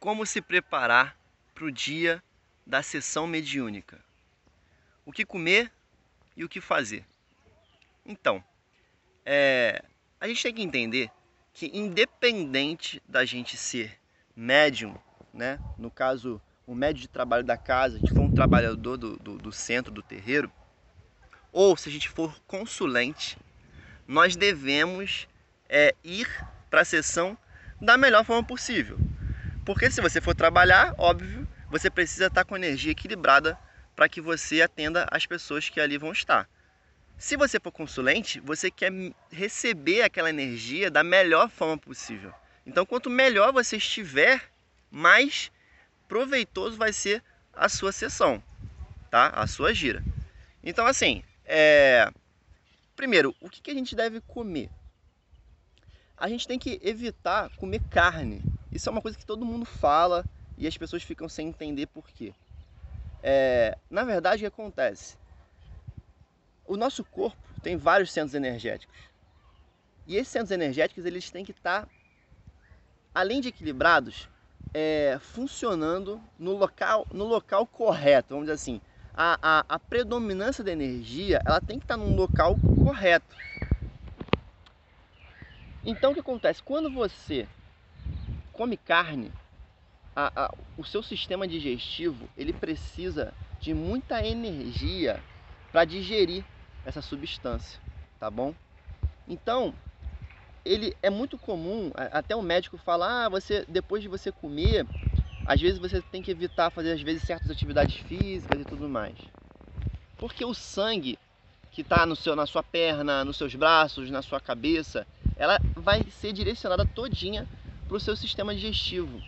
como se preparar para o dia da sessão mediúnica. O que comer e o que fazer. Então, é, a gente tem que entender que independente da gente ser médium, né? no caso, o médium de trabalho da casa, a gente for um trabalhador do, do, do centro, do terreiro, ou se a gente for consulente, nós devemos é, ir para a sessão da melhor forma possível. Porque se você for trabalhar, óbvio, você precisa estar com energia equilibrada para que você atenda as pessoas que ali vão estar. Se você for consulente, você quer receber aquela energia da melhor forma possível. Então, quanto melhor você estiver, mais proveitoso vai ser a sua sessão, tá? A sua gira. Então, assim, é... primeiro, o que a gente deve comer? A gente tem que evitar comer carne. Isso é uma coisa que todo mundo fala e as pessoas ficam sem entender por quê. É... Na verdade, o que acontece? O nosso corpo tem vários centros energéticos. E esses centros energéticos eles têm que estar, além de equilibrados, é, funcionando no local, no local correto, vamos dizer assim. A, a, a predominância da energia ela tem que estar num local correto. Então o que acontece? Quando você come carne, a, a, o seu sistema digestivo ele precisa de muita energia para digerir essa substância, tá bom? Então, ele é muito comum, até o médico fala, ah, você depois de você comer, às vezes você tem que evitar fazer às vezes certas atividades físicas e tudo mais. Porque o sangue que está no seu, na sua perna, nos seus braços, na sua cabeça, ela vai ser direcionada todinha para o seu sistema digestivo,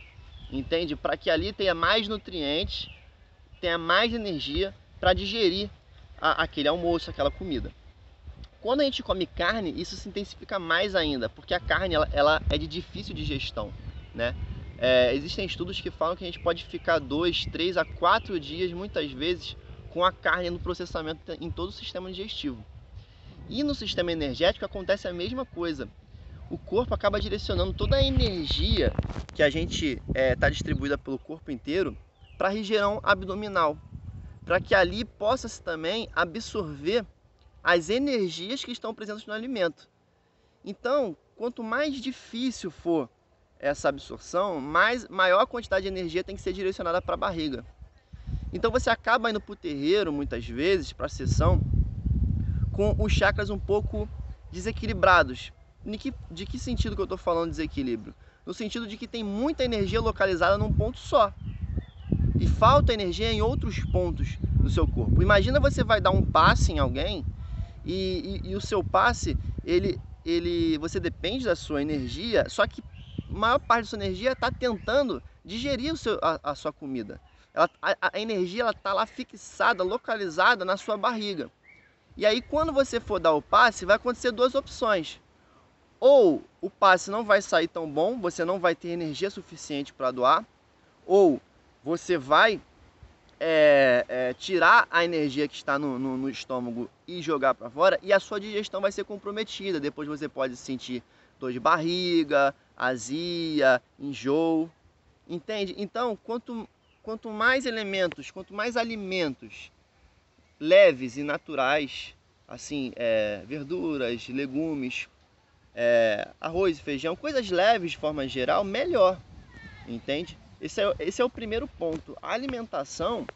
entende? Para que ali tenha mais nutrientes, tenha mais energia para digerir a, aquele almoço, aquela comida. Quando a gente come carne, isso se intensifica mais ainda, porque a carne ela, ela é de difícil digestão, né? É, existem estudos que falam que a gente pode ficar dois, três a quatro dias, muitas vezes, com a carne no processamento em todo o sistema digestivo. E no sistema energético acontece a mesma coisa. O corpo acaba direcionando toda a energia que a gente está é, tá distribuída pelo corpo inteiro para a região abdominal, para que ali possa-se também absorver as energias que estão presentes no alimento. Então, quanto mais difícil for essa absorção, mais maior quantidade de energia tem que ser direcionada para a barriga. Então você acaba indo para o terreiro, muitas vezes, para a sessão, com os chakras um pouco desequilibrados. De que, de que sentido que eu estou falando de desequilíbrio? No sentido de que tem muita energia localizada num ponto só e falta energia em outros pontos do seu corpo. Imagina você vai dar um passe em alguém e, e, e, o seu passe, ele, ele, você depende da sua energia, só que a maior parte da sua energia está tentando digerir o seu, a, a sua comida. Ela, a, a energia está lá fixada, localizada na sua barriga. E aí quando você for dar o passe, vai acontecer duas opções. Ou o passe não vai sair tão bom, você não vai ter energia suficiente para doar, ou você vai é, é, tirar a energia que está no, no, no estômago e jogar para fora e a sua digestão vai ser comprometida. Depois você pode sentir dor de barriga, azia, enjoo. Entende? Então, quanto, quanto mais elementos, quanto mais alimentos leves e naturais, assim, é, verduras, legumes, é, arroz feijão, coisas leves de forma geral, melhor. Entende? Esse é, esse é o primeiro ponto. A alimentação,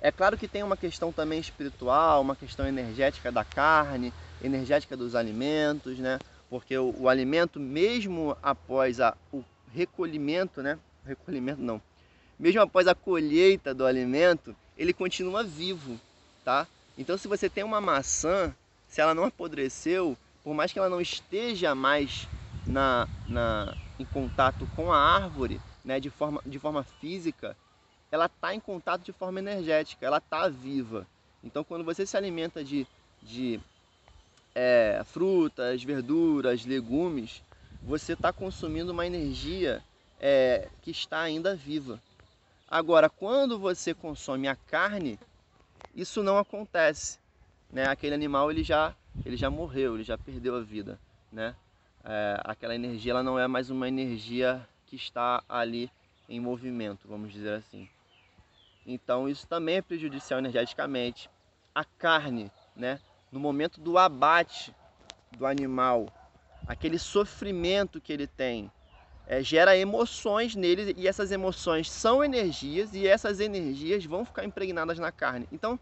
é claro que tem uma questão também espiritual, uma questão energética da carne, energética dos alimentos, né? Porque o, o alimento, mesmo após a, o recolhimento, né? Recolhimento não. Mesmo após a colheita do alimento, ele continua vivo, tá? Então, se você tem uma maçã, se ela não apodreceu, por mais que ela não esteja mais na, na, em contato com a árvore, né, de, forma, de forma física, ela está em contato de forma energética, ela está viva. Então, quando você se alimenta de, de é, frutas, verduras, legumes, você está consumindo uma energia é, que está ainda viva. Agora, quando você consome a carne, isso não acontece. Né? Aquele animal ele já, ele já morreu, ele já perdeu a vida. Né? É, aquela energia ela não é mais uma energia que está ali em movimento, vamos dizer assim. Então isso também é prejudicial energeticamente. A carne, né, no momento do abate do animal, aquele sofrimento que ele tem, é, gera emoções nele e essas emoções são energias e essas energias vão ficar impregnadas na carne. Então,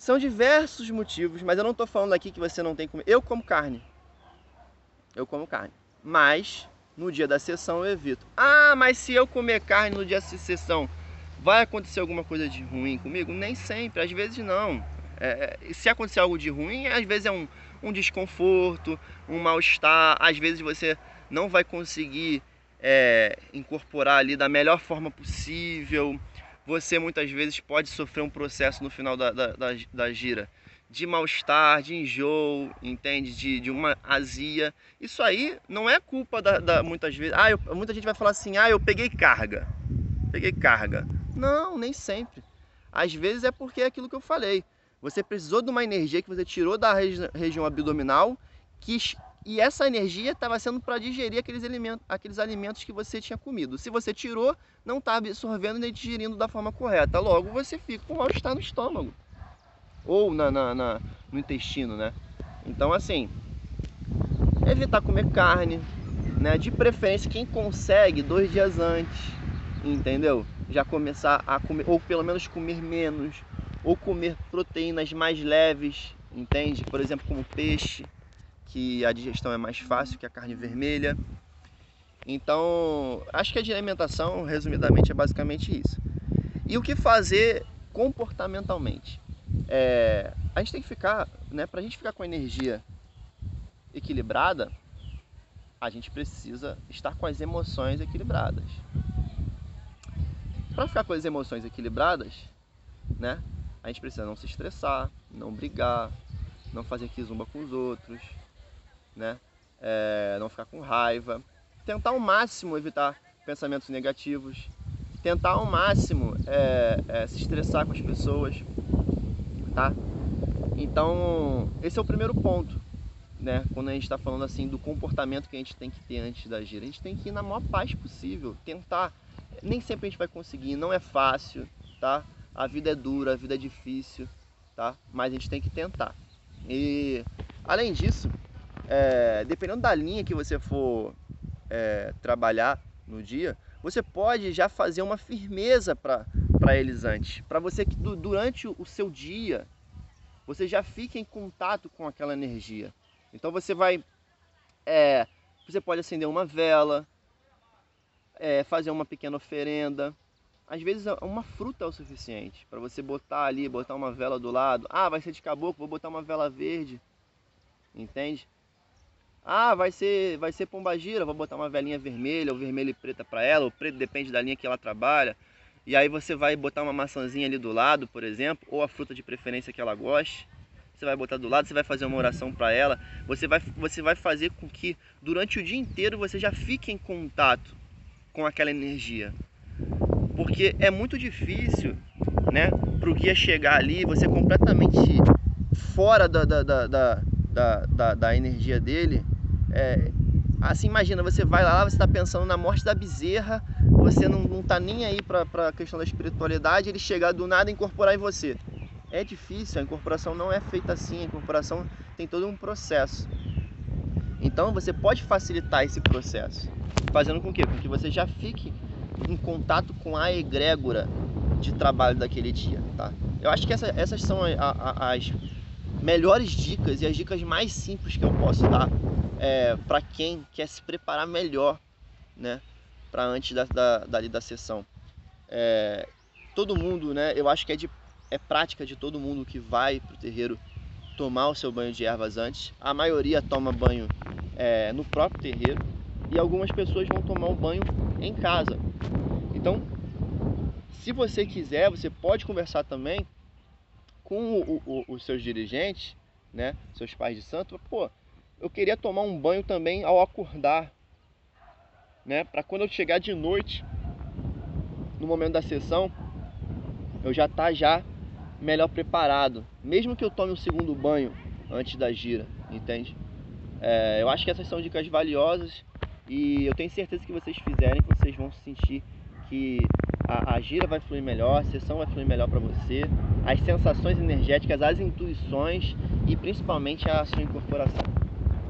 são diversos motivos, mas eu não estou falando aqui que você não tem comer. Eu como carne. Eu como carne. Mas, no dia da sessão eu evito. Ah, mas se eu comer carne no dia da sessão, vai acontecer alguma coisa de ruim comigo? Nem sempre, às vezes não. É, é se acontecer algo de ruim, às vezes é um, um desconforto, um mal-estar, às vezes você não vai conseguir é, incorporar ali da melhor forma possível. Você muitas vezes pode sofrer um processo no final da, da, da, da gira de mal-estar, de enjoo, entende? De, de uma azia. Isso aí não é culpa da, da muitas vezes. Ah, eu, muita gente vai falar assim: ah, eu peguei carga. Peguei carga. Não, nem sempre. Às vezes é porque é aquilo que eu falei. Você precisou de uma energia que você tirou da regi região abdominal que, e essa energia estava sendo para digerir aqueles alimentos, aqueles alimentos que você tinha comido. Se você tirou, não está absorvendo nem digerindo da forma correta. Logo, você fica com mal-estar no estômago ou na, na, na, no intestino, né? Então, assim, evitar comer carne, né? De preferência, quem consegue dois dias antes, entendeu? Já começar a comer, ou pelo menos comer menos, ou comer proteínas mais leves, entende? Por exemplo, como peixe, que a digestão é mais fácil que a carne vermelha. Então, acho que a alimentação, resumidamente, é basicamente isso. E o que fazer comportamentalmente? É, a gente tem que ficar, né, para a gente ficar com a energia equilibrada, a gente precisa estar com as emoções equilibradas. Para ficar com as emoções equilibradas, né, a gente precisa não se estressar, não brigar, não fazer quizumba com os outros, né? É, não ficar com raiva. Tentar ao máximo evitar pensamentos negativos. Tentar ao máximo é, é, se estressar com as pessoas, tá? Então, esse é o primeiro ponto, né? Quando a gente está falando assim do comportamento que a gente tem que ter antes da gira. A gente tem que ir na maior paz possível, tentar. Nem sempre a gente vai conseguir, não é fácil, tá? A vida é dura, a vida é difícil, tá? Mas a gente tem que tentar. E além disso, é, dependendo da linha que você for é, trabalhar no dia, você pode já fazer uma firmeza para eles antes. Para você que durante o seu dia, você já fique em contato com aquela energia. Então você vai. É, você pode acender uma vela, é, fazer uma pequena oferenda, às vezes uma fruta é o suficiente para você botar ali, botar uma vela do lado. Ah, vai ser de caboclo, vou botar uma vela verde. Entende? Ah, vai ser, vai ser pombagira, vou botar uma velinha vermelha ou vermelha e preta para ela, o preto depende da linha que ela trabalha. E aí você vai botar uma maçãzinha ali do lado, por exemplo, ou a fruta de preferência que ela goste. Você vai botar do lado, você vai fazer uma oração para ela. Você vai, você vai fazer com que durante o dia inteiro você já fique em contato com aquela energia. Porque é muito difícil, né, o guia chegar ali, você completamente fora da, da, da, da, da, da energia dele. É, assim, imagina, você vai lá, você está pensando na morte da bezerra, você não, não tá nem aí para a questão da espiritualidade, ele chegar do nada e incorporar em você. É difícil, a incorporação não é feita assim, a incorporação tem todo um processo. Então você pode facilitar esse processo, fazendo com que, com que você já fique em contato com a egrégora de trabalho daquele dia, tá? Eu acho que essa, essas são a, a, as melhores dicas e as dicas mais simples que eu posso dar é, para quem quer se preparar melhor, né? Para antes da, da, dali da sessão. É, todo mundo, né? Eu acho que é, de, é prática de todo mundo que vai pro terreiro tomar o seu banho de ervas antes. A maioria toma banho é, no próprio terreiro e algumas pessoas vão tomar o banho em casa. Então, se você quiser, você pode conversar também com o, o, os seus dirigentes, né, seus pais de santo. Pô, eu queria tomar um banho também ao acordar, né, para quando eu chegar de noite, no momento da sessão, eu já tá já melhor preparado, mesmo que eu tome um segundo banho antes da gira, entende? É, eu acho que essas são dicas valiosas E eu tenho certeza que vocês fizerem, vocês vão sentir que a, a gira vai fluir melhor, a sessão vai fluir melhor para você, as sensações energéticas, as intuições e principalmente a sua incorporação.